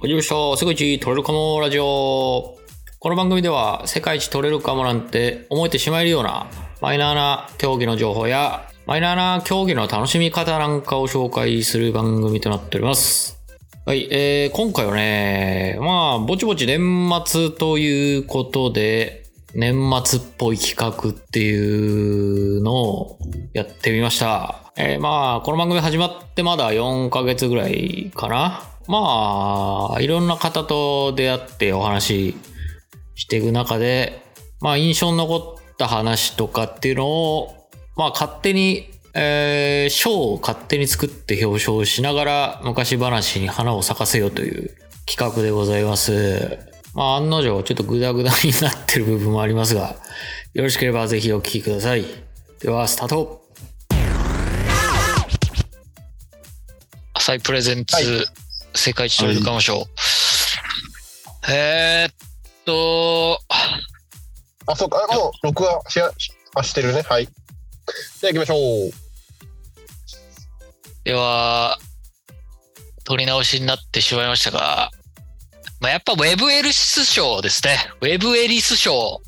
始まりました。世界一取れるかもラジオ。この番組では世界一取れるかもなんて思えてしまえるようなマイナーな競技の情報やマイナーな競技の楽しみ方なんかを紹介する番組となっております。はい、えー、今回はね、まあ、ぼちぼち年末ということで、年末っぽい企画っていうのをやってみました。えーまあ、この番組始まってまだ4ヶ月ぐらいかな。まあ、いろんな方と出会ってお話ししていく中で、まあ、印象に残った話とかっていうのを、まあ、勝手に、えー賞を勝手に作って表彰しながら昔話に花を咲かせようという企画でございます。まあ、案の定、ちょっとグダグダになってる部分もありますが、よろしければぜひお聞きください。では、スタート浅いプレゼンツ、はい世界一トレードかもしょう。えーっと、あ、そうか、あもう録画しやあしてるね。はい。じゃあ行きましょう。では、取り直しになってしまいましたが、まあ、やっぱウェブエリス賞ですね。ウェブエリス賞。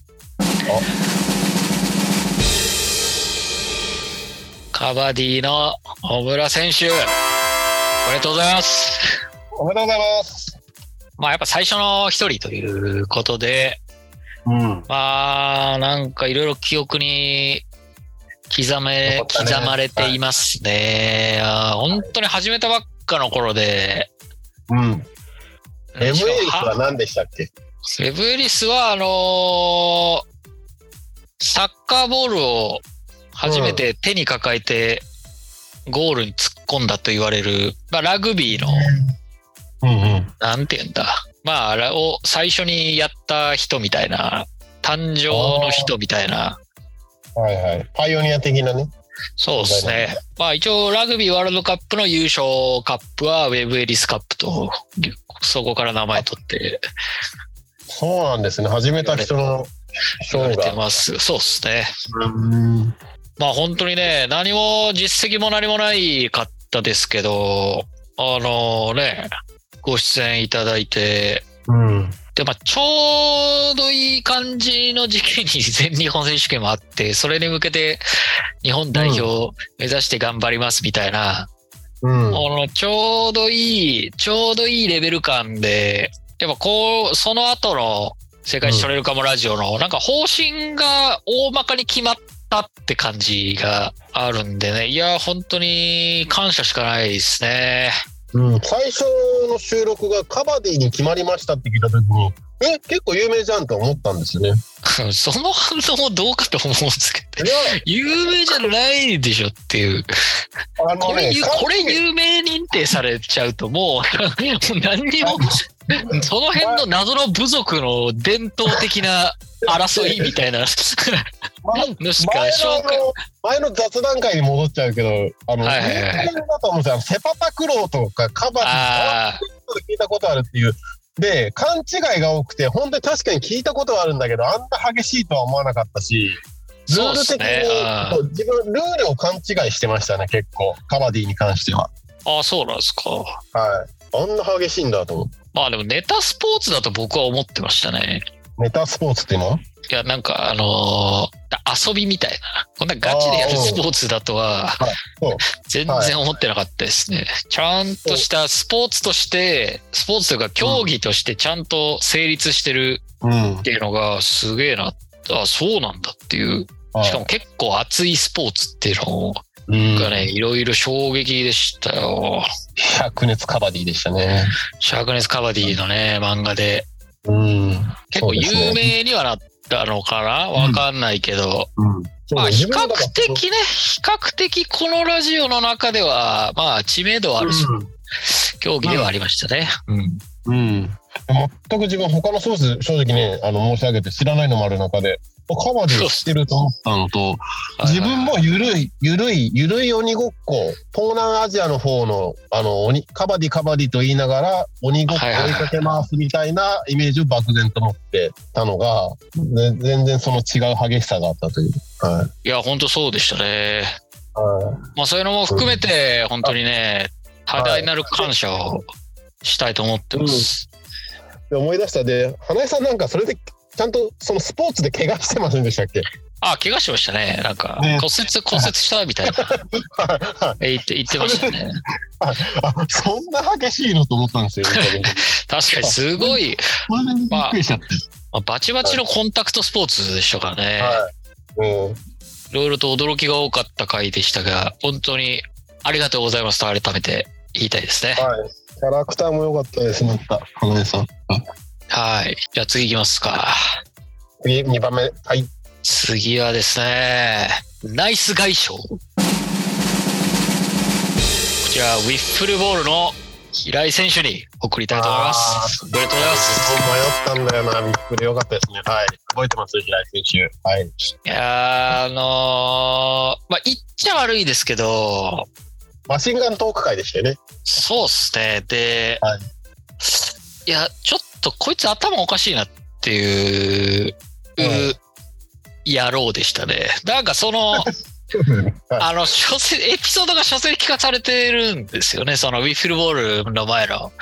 カバディの小村選手。おめでとうございます。おめでとうございます。まあやっぱ最初の一人ということで、うん。まあなんかいろいろ記憶に刻め、ね刻まれていますね。あー本当に始めたばっかの頃で、うん。エムエリスは何でしたっけ？ウェブエリスは、あのーサッカーボールを初めて手に抱えてゴールに突っ込んだと言われる、まあ、ラグビーの、うんうん。なんて言うんだ。まあ、あれを最初にやった人みたいな、誕生の人みたいな、はいはい。パイオニア的なね。そうですね。まあ一応ラグビーワールドカップの優勝カップはウェブエリスカップと、そこから名前取ってそうなんですね。始めた人の言われて。ます。そうですね。うん。まあ本当にね、何も実績も何もないかったですけど、あのね、ご出演いただいて、うん。で、まあちょうどいい感じの時期に全日本選手権もあって、それに向けて日本代表を目指して頑張りますみたいな、うん。あの、ちょうどいい、ちょうどいいレベル感で、やっぱこう、その後の世界一トレるかもラジオの、なんか方針が大まかに決まったって感じがあるんでね。いや、本当に感謝しかないですね。うん、最初の収録がカバディに決まりましたって聞いた時に、え、結構有名じゃんと思ったんですよね。その反応もどうかと思うんですけど、有名じゃないでしょっていう。あのねこれ、、これ有名認定されちゃうともう 何にも、その辺の謎の部族の伝統的な争いみたいなのしか前紹介。の雑談会に戻っちゃうけど、あの、はいはいはいだと思うんですよ。セパタクローとかカバディあ聞いたことあるっていう。で、勘違いが多くて、本当に確かに聞いたことはあるんだけど、あんな激しいとは思わなかったし、ルール的に、すね自分、ルールを勘違いしてましたね、結構。カバディに関しては。あ、あそうなんですか。はい。あんな激しいんだと思って。まあでもネタスポーツだと僕は思ってましたね。メタスポーツっていうの？はいや、なんかあのー遊びみたいな。こんなガチでやるスポーツだとは 全然思ってなかったですね。ちゃんとしたスポーツとして、スポーツというか競技としてちゃんと成立してるうんっ。ていうのがすげえな。あ、そうなんだっていう。しかも結構熱いスポーツっていうのうんがね、いろいろ衝撃でしたよ。灼熱カバディでしたね。シャークネスカバディのね、漫画で。うん。結構有名にはなったのかな？わかんないけど。うん。まあ比較的ね、比較的このラジオの中では、まあ知名度ある競技ではありましたね。うん。うん。うん。全く自分他のソース正直ね、あの申し上げて知らないのもある中で、カバディ知ってると思ったのと、自分もゆるい、ゆるい、ゆるい鬼ごっこ、東南アジアの方の、あの、鬼、カバディカバディと言いながら、鬼ごっこ追いかけ回すみたいなイメージを漠然と持ってたのが、ぜ全然その違う激しさがあったという。はい。いや、本当そうでしたね。はいまあそういうのも含めて、本当にね、多大なる感謝をしたいと思ってます。で思い出したで花江さんなんかそれでちゃんとそのスポーツで怪我してませんでしたっけ？あ、怪我しましたね。なんか、ね骨折、骨折したみたいな。え言って、言ってましたね。あそんな激しいのと思ったんですよ。確かにすごい。まあバチバチのコンタクトスポーツでしたからね。いろいろと驚きが多かった回でしたが、本当にありがとうございますと改めて言いたいですね。はい。キャラクターも良かったです、また。花江さん。はい。じゃあ次行きますか。次、2番目。はい。次はですね、ナイス外傷。こちら、ウィッフルボールの平井選手に送りたいと思います。おめでとうございます。迷ったんだよな。びっくり良かったですね。はい。覚えてます、平井選手。はい。いやーあのーまあ、言っちゃ悪いですけど、マシンガントーク会でしたよね。そうっすね。で、はいい、や、ちょっとこいつ頭おかしいなっていう、うん野郎でしたね。なんかその、はいあの、書籍、エピソードが書籍化されてるんですよね。そのウィッフルボールの前の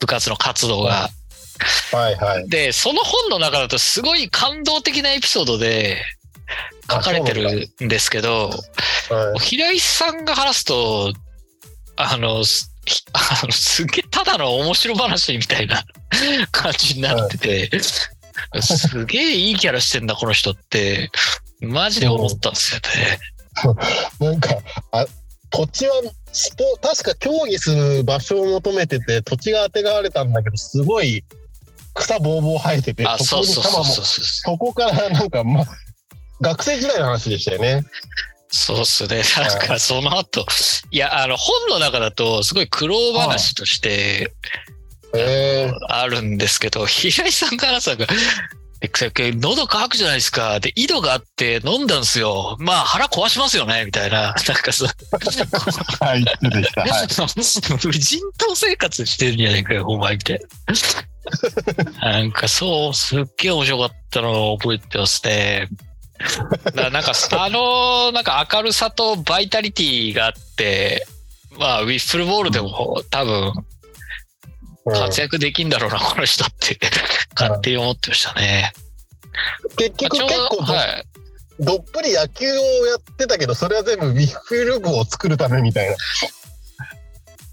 部活の活動が。はいはい。で、その本の中だとすごい感動的なエピソードで書かれてるんですけど、はい。平井さんが話すと、あの、すあのすげえただの面白話みたいな 感じになってて、すげえいいキャラしてんだ、この人って、マジで思ったんですよね。なんか、あ、土地はスポ、確か競技する場所を求めてて、土地が当てがわれたんだけど、すごい草ぼうぼう生えてて、あ、そこ。そこからなんか、ま、学生時代の話でしたよね。そうっすね。なんかその後、いや、あの、本の中だとすごい苦労話としてあるんですけど、平井さんからさ、え喉乾くじゃないですか。で、井戸があって飲んだんですよ。まあ腹壊しますよね、みたいな。なんかさ、はい、そうでした。はい。無人島生活してるんじゃないかよ、お前みたいな。なんかそう、すっげえ面白かったのを覚えてますね。だなんか、あの、なんか明るさとバイタリティがあって、まあ、ウィッフルボールでも多分活躍できんだろうな、この人って、勝手に思ってましたね。結局結構ど,、はい。どっぷり野球をやってたけど、それは全部ウィッフル部を作るためみたいな。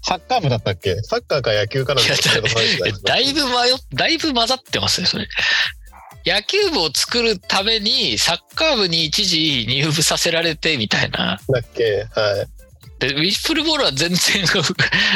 サッカー部だったっけ？サッカーか野球かなん だいぶ迷っ、だいぶ混ざってますね、それ。野球部を作るために、サッカー部に一時入部させられてみたいな。だっけ？はい。で、ウィッフルボールは全然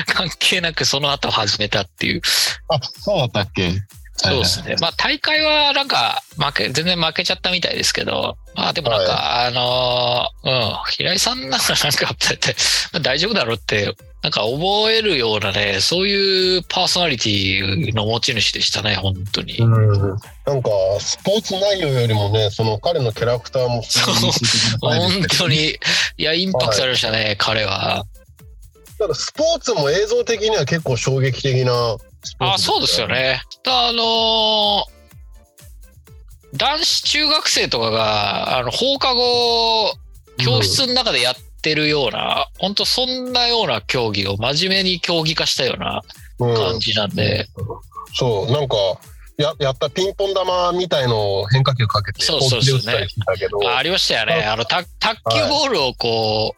関係なくその後始めたっていう。あ、そうだったっけ？そうですね。まあ大会はなんか負け、全然負けちゃったみたいですけど、まあでもなんか、あのーうん、平井さんなんかなんか大丈夫だろうって、なんか覚えるようなね、そういうパーソナリティの持ち主でしたね、本当に。うん。なんか、スポーツ内容よりもね、その彼のキャラクターもそう本当。に、いや、インパクトありましたね、彼は。ただスポーツも映像的には結構衝撃的なスポーツあ、そうですよ。ね。あのー男子中学生とかが、あの、放課後、教室の中でやってるような、本当そんなような競技を真面目に競技化したようなうん。感じなんで、そう、なんか、ややったピンポン玉みたいのを変化球かけて、そうそうそう本気で打ったりしてたけど、あありましたよね。あの、た卓球ボールをこ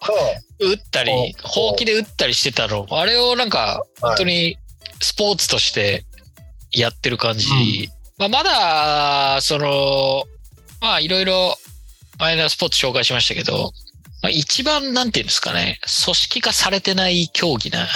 う、打ったり、はいほうきで打ったりしてたの、あれをなんか、本当にスポーツとしてやってる感じ。まあ、まだ、その、まあ、いろいろ、マイナースポーツ紹介しましたけど、まあ、一番、なんていうんですかね、組織化されてない競技な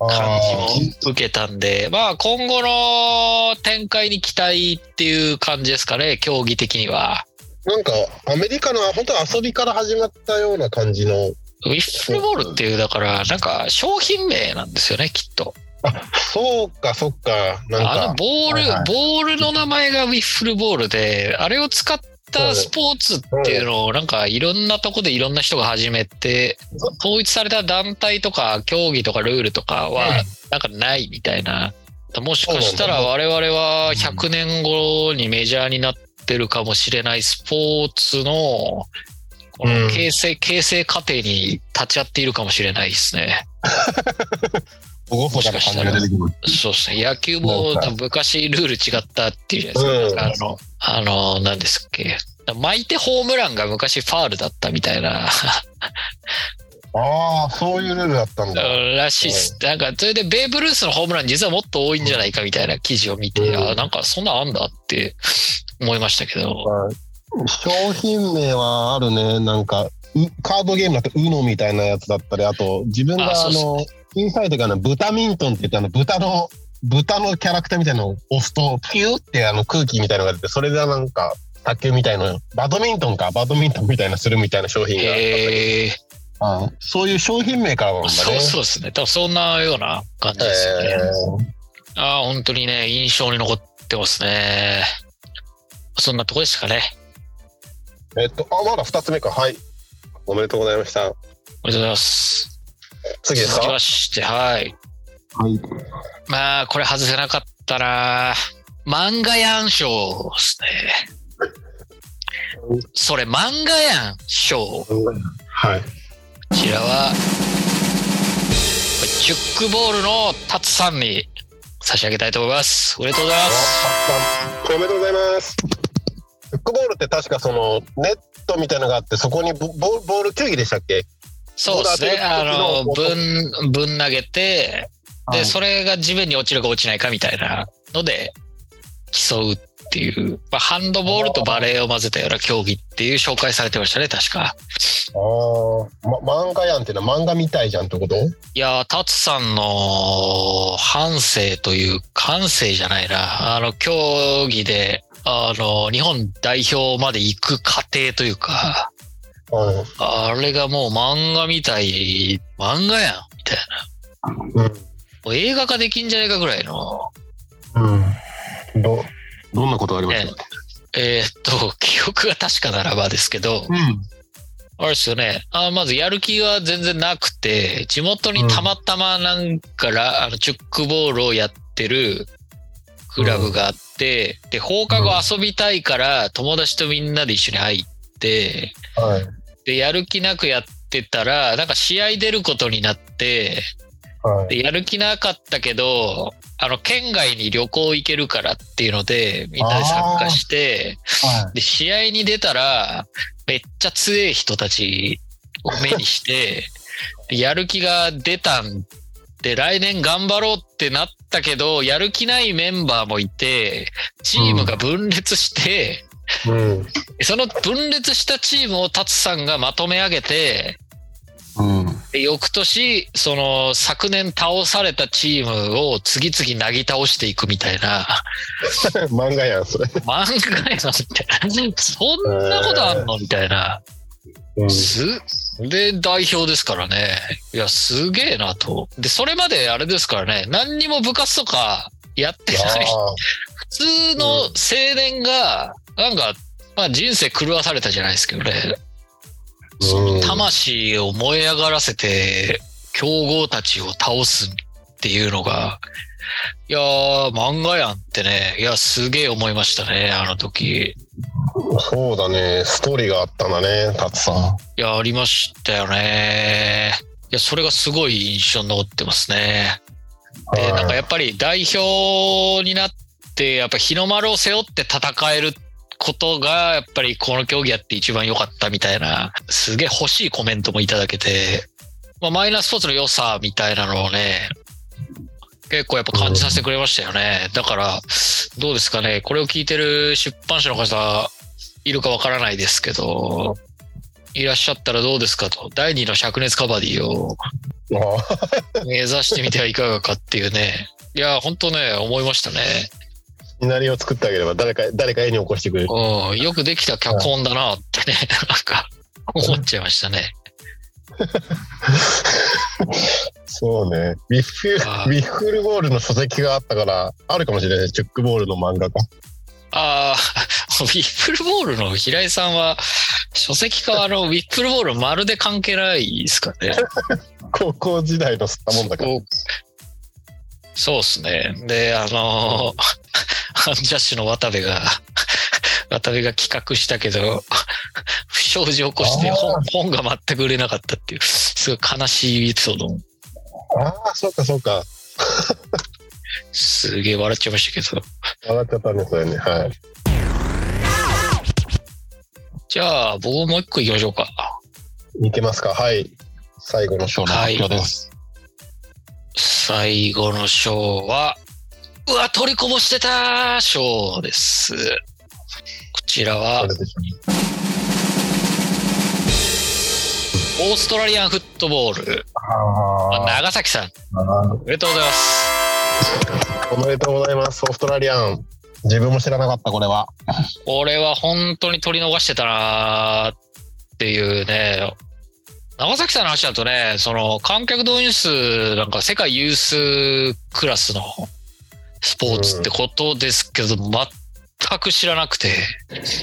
あ感ーじも受けたんで、まあ、今後の展開に期待っていう感じですかね、競技的には。なんか、アメリカの本当に遊びから始まったような感じの、ウィッフルボールっていう、だから、なんか商品名なんですよね、きっと。そうか、そっか、なんあのか、ボール、はいはい。ボールの名前がウィッフルボールで、あれを使ったスポーツっていうのを、なんかいろんなとこでいろんな人が始めて、統一された団体とか競技とかルールとかは、なんかないみたいな。もしかしたら我々は100年後にメジャーになってるかもしれないスポーツの、この形成、形成過程に立ち会っているかもしれないですね。厳かな感じが出てきます。そうですね。野球も昔ルール違ったっていうじゃないですか。あの、あの、何ですっけ。巻いてホームランが昔ファールだったみたいな、ああ、そういうルールだったんだ。らしいっす。なんか、それでベーブ・ルースのホームラン実はもっと多いんじゃないかみたいな記事を見て、うんあなんかそんなんあんだって思いましたけど。商品名はあるね。なんか、うカードゲームだと UNO みたいなやつだったり、あと、自分があそうっすねあの、インサイドがあの豚ミントンって言ってあの、豚の、豚のキャラクターみたいなのを押すと、ピューってあの空気みたいなのが出て、それでなんか、卓球みたいな、バドミントンか、バドミントンみたいなするみたいな商品があったんだけへえどあそういう商品名からなんだね。そうそうですね。多分そんなような感じですよね。えああ、本当にね、印象に残ってますね。そんなとこでしたかね。ーえっと、あ、まだ二つ目か。はい。おめでとうございました。ありがとうございます。次ですか続きまして、はい。はい。まあ、これ外せなかったな漫画やん賞ですね。それ漫画やん賞。こはい。ちらは、ジュックボールのタツさんに差し上げたいと思います。おめでとうございます。おめでとうございます。フックボールって確かそのネットみたいなのがあってそこにボボボール球技でしたっけ？そうですね。あの、ぶん、ぶん投げて、で、はいそれが地面に落ちるか落ちないかみたいなので競うっていう、まあ、ハンドボールとバレーを混ぜたような競技っていう紹介されてましたね、確か。ああ、ま、漫画やんっていうのは漫画みたいじゃんってこと？いやー、タツさんの反省という、感性じゃないな。あの、競技で、あの、日本代表まで行く過程というか、はい。あれがもう漫画みたい、漫画やん、みたいな。もう映画化できんじゃないかぐらいの、うん。うん。どどんなことがありました？えーっと、記憶が確かならばですけど、うん。あれですよね。あまずやる気は全然なくて、地元にたまたまなんかラ、あの、チュックボールをやってるクラブがあって、で、放課後遊びたいから友達とみんなで一緒に入って、はい。で、やる気なくやってたら、なんか試合出ることになって、はい。で、やる気なかったけど、あの、県外に旅行行けるからっていうので、みんなで参加して、はで、試合に出たら、めっちゃ強い人たちを目にして、でやる気が出たんで、来年頑張ろうってなったけど、やる気ないメンバーもいて、チームが分裂して、い。うん。その分裂したチームをタツさんがまとめ上げて、うん。で翌年、その昨年倒されたチームを次々なぎ倒していくみたいな、漫画やんそれ。漫画やなって、そんなことあんのみたいな。うん。す、で、代表ですからね。いや、すげえなと。で、それまであれですからね、何にも部活とかやってない。普通の青年が、なんか、まあ人生狂わされたじゃないですけどね。その魂を燃え上がらせて、強豪たちを倒すっていうのが、いやー、漫画やんってね、いや、すげえ思いましたね、あの時。そうだね。ストーリーがあったんだね、タツさん。いや、ありましたよね。いや、それがすごい印象に残ってますね。で、はいなんかやっぱり代表になって、やっぱ日の丸を背負って戦えることが、やっぱりこの競技やって一番良かったみたいな、すげえ欲しいコメントもいただけて、まあ、マイナースポーツの良さみたいなのをね、結構やっぱ感じさせてくれましたよね。だから、どうですかね。これを聞いてる出版社の方、いるかわからないですけど、いらっしゃったらどうですかと。第二の灼熱カバディをあ 目指してみてはいかがかっていうね。いや、本当ね、思いましたね。シナリオを作ってあげれば誰か、誰か絵に起こしてくれる。うん、よくできた脚本だなってね、なんか、思っちゃいましたね。そうね。ウィッフル、ウはいィッフルボールの書籍があったから、あるかもしれない。チュックボールの漫画が。ああ、ウィッフルボールの平井さんは、書籍化はあの、ウィッフルボールまるで関係ないですかね。高校時代の吸ったもんだから。そうですね。で、あのー、アンジャッシュの渡部が、渡部が企画したけど、不祥事を起こして本本が全く売れなかったっていう、すごい悲しいエピソードも。ああ、そうかそうか。すげえ笑っちゃいましたけど。笑っちゃったんですよね。はい。じゃあ、僕もう一個行きましょうか。いけますかはい。最後の章の発表です。最後の章は、うわ、取りこぼしてた章です。こちらはオーストラリアンフットボール、あ長崎さん、おめでとうございます。ーおめでとうございます。オーストラリアン。自分も知らなかった、これは。これは本当に取り逃してたなーっていうね。長崎さんの話だとね、その観客動員数なんか世界有数クラスのスポーツってことですけど、全く知らなくて。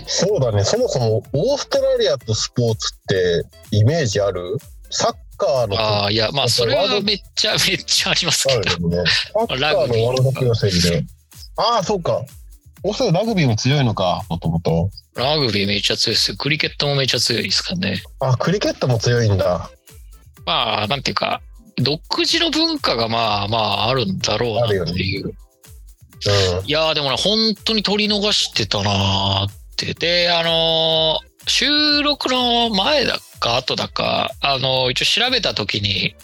そうだね。そもそもオーストラリアとスポーツってイメージある？サッカーのああ、いや、まあそれはめっちゃめっちゃありますけど。ね。サッカーのワールドカップ予選で。ああ、そうか。オーストラリアラグビーも強いのか、もともと。ラグビーめっちゃ強いですよ。クリケットもめっちゃ強いですからね。あ、クリケットも強いんだ。まあ、なんていうか、独自の文化がまあまああるんだろうなっていう。うん。いやーでもね、本当に取り逃してたなーって。で、あのー収録の前だか後だか、あのー一応調べた時に、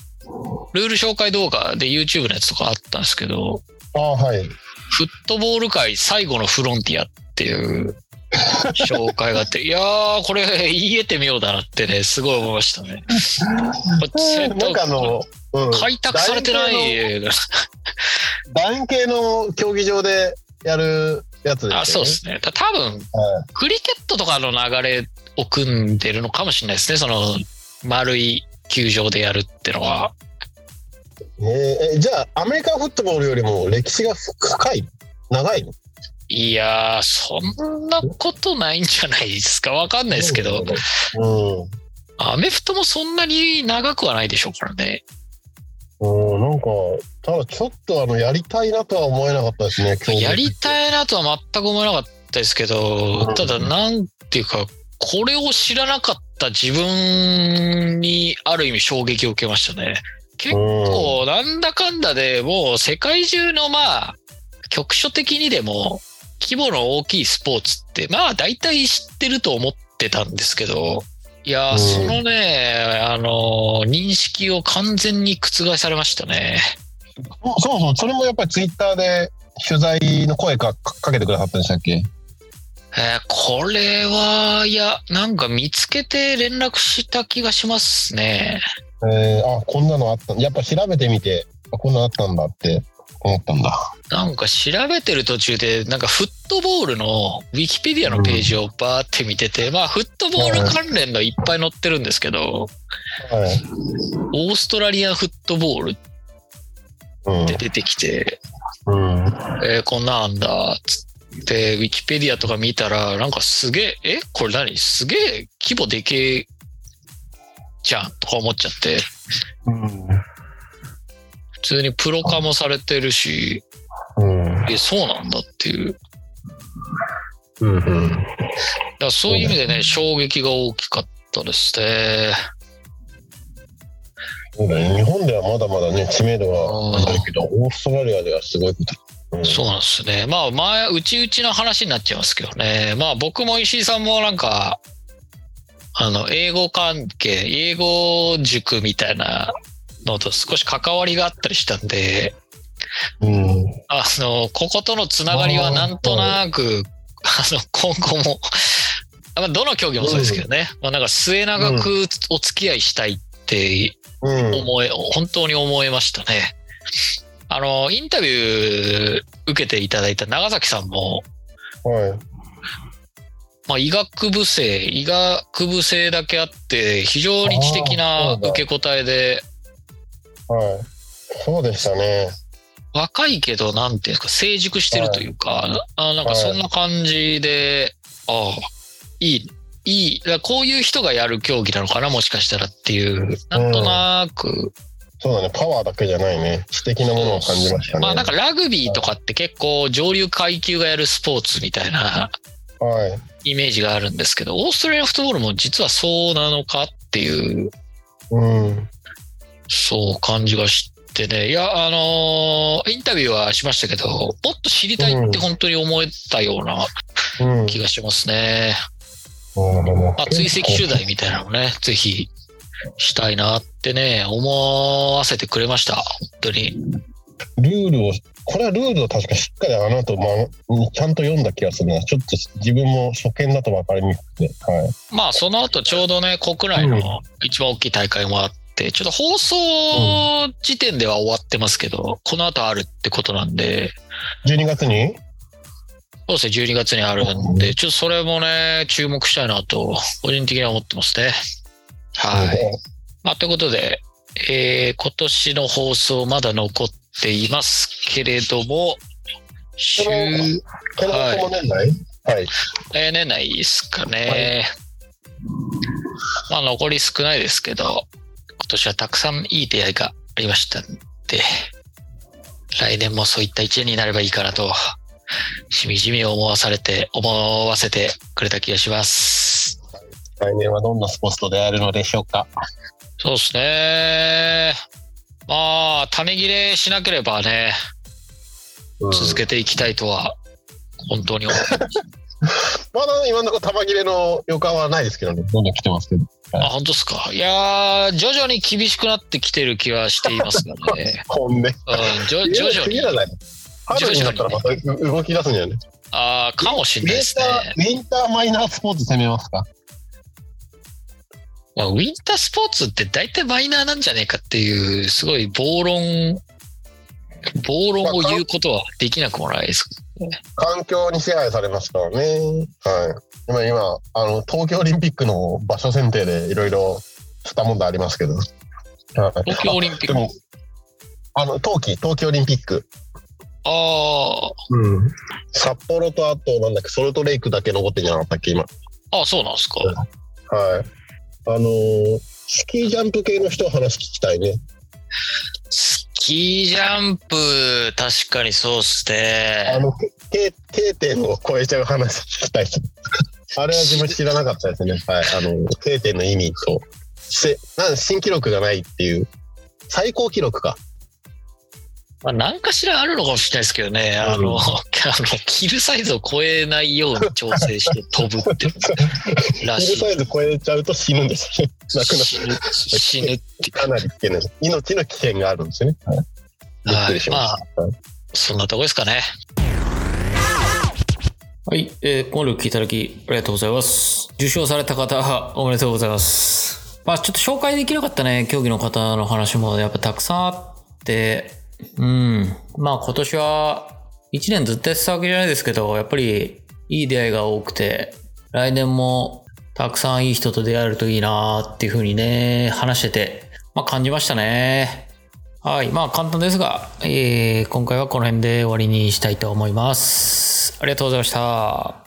ルール紹介動画で YouTube のやつとかあったんですけど、ああ、はい。フットボール界最後のフロンティアっていう紹介があって、いやー、これ言えてみようだなってね、すごい思いましたね。なんかあの、うん、開拓されてない。楕円形の競技場でやるやつですよね。あ、そうですね。た多分、はいクリケットとかの流れを組んでるのかもしれないですね。その丸い球場でやるってのは。えーえじゃあアメリカンフットボールよりも歴史が深い長いの？いやー、そんなことないんじゃないですか？わかんないですけど、うんアメフトもそんなに長くはないでしょうからね。うん、なんかただちょっとあのやりたいなとは思えなかったですねやりいたいなとは全く思えなかったですけど、ただなんていうか、これを知らなかった自分にある意味衝撃を受けましたね。結構なんだかんだでもう世界中のまあ局所的にでも規模の大きいスポーツってまあ大体知ってると思ってたんですけどいやーうん。そのねあの認識を完全に覆されましたね。そうそうそれもやっぱりツイッターで取材の声かかけてくださったんでしたっけ？えーこれはいやなんか見つけて連絡した気がしますね。えー、あこんなのあったやっぱ調べてみてあこんなのあったんだって思ったんだ。なんか調べてる途中で、なんかフットボールのウィキペディアのページをバーって見てて、まあフットボール関連のいっぱい載ってるんですけど、はい、オーストラリアンフットボールっうんて出てきて、うん、えーこんなんあんだ、つって、ウィキペディアとか見たら、なんかすげえ、えこれ何？すげえ規模でけえじゃんとか思っちゃって、うん普通にプロ化もされてるし、うんえ、そうなんだっていう。うんうんだからそういう意味でね、衝撃が大きかったですね。そうだね日本ではまだまだね知名度はないけどオーストラリアではすごいこと、うん、そうなんですね。まあ、前、うちうちの話になっちゃいますけどね。まあ、僕も石井さんもなんか、あの、英語関係、英語塾みたいなのと少し関わりがあったりしたんで、うん。あの、こことのつながりはなんとなく、あの、今後も、まあどの競技もそうですけどね、まあ、なんか末永くお付き合いしたいってうん。思え、本当に思えましたね。あの、インタビュー受けていただいた長崎さんも、はい。まあ、医学部生、医学部生だけあって、非常に知的な受け答えで、はい。そうでしたね。若いけど、なんていうんですか、成熟してるというか、あなんかそんな感じで、ああ、いい、いい、こういう人がやる競技なのかな、もしかしたらっていう、なんとなく、そうだね。パワーだけじゃないね。知的なものを感じましたね。まあなんかラグビーとかって結構上流階級がやるスポーツみたいなはい。イメージがあるんですけど、オーストラリアンフットボールも実はそうなのかっていう、うんそう感じがしってね、いや、あのーインタビューはしましたけど、もっと知りたいって本当に思えたようなうん。気がしますね。うんあ、追跡取材みたいなのね、ぜひしたいなってね、思わせてくれました。本当に。ルールを、これはルールを確かしっかりあの後、まあ、ちゃんと読んだ気がするな。ちょっと自分も初見だと分かりにくくて。はい。まあ、その後ちょうどね、国内の一番大きい大会もあって、ちょっと放送時点では終わってますけど、この後あるってことなんで、12月に？そうですね、12月にあるんで、ちょっとそれもね、注目したいなと、個人的には思ってますね。はい。まあ、ということで、えー今年の放送まだ残っていますけれども、週、この年内？はい。えー年内ですかね。まあ、残り少ないですけど、今年はたくさんいい出会いがありましたんで、来年もそういった一年になればいいかなと、しみじみ思わされて、思わせてくれた気がします。来年はどんなスポーツと出会えるのでしょうか？そうですね。まあ、種切れしなければね、続けていきたいとは、本当に思う。まだ今のところ玉切れの予感はないですけどね。どんどん来てますけど。あ、本当ですか？いやー、徐々に厳しくなってきてる気はしていますからね。ほんで。うん、徐徐々に次じ。ゃない春になったらまた動き出すんじゃないああ、かもしウれないですね。、ウィンターマイナースポーツ攻めますか？まあ、ウィンタースポーツって大体マイナーなんじゃねえかっていう、すごい暴論、暴論を言うことはできなくもないです。環境に支配されますからね。はい。今、今、あの、東京オリンピックの場所選定でいろいろした問題ありますけど。はい東京オリンピック。あの、冬季、冬季オリンピック。あうん。札幌とあと、なんだっけ、ソルトレイクだけ残ってんじゃなかったっけ、今。あ、あそうなんですか。はい。あのースキージャンプ系の人話聞きたいね。スキージャンプ、確かにそうっすあね。の、K, K 点を超えちゃう話聞きたい。あれは自分知らなかったですね。はい。あの、K 点の意味と、せなん新記録がないっていう、最高記録か。まあ、何かしらあるのかもしれないですけどね。あの、う んあの、キルサイズを超えないように調整して飛ぶって、らしいヒルサ。イズ超えちゃうと死ぬんですよね。亡くな死ぬ、死ぬ ってかなり危険です。命の危険があるんですよね。はい。びっくりしました。はいそんなとこですかね。はい、えー、今度聞いていただきありがとうございます。受賞された方、おめでとうございます。まあちょっと紹介できなかったね、競技の方の話もやっぱたくさんあって、うん。まあ今年は、一年ずっとやってたわけじゃないですけど、やっぱりいい出会いが多くて、来年もたくさんいい人と出会えるといいなっていう風にね、話してて、まあ感じましたね。はい。まあ簡単ですが、えー今回はこの辺で終わりにしたいと思います。ありがとうございました。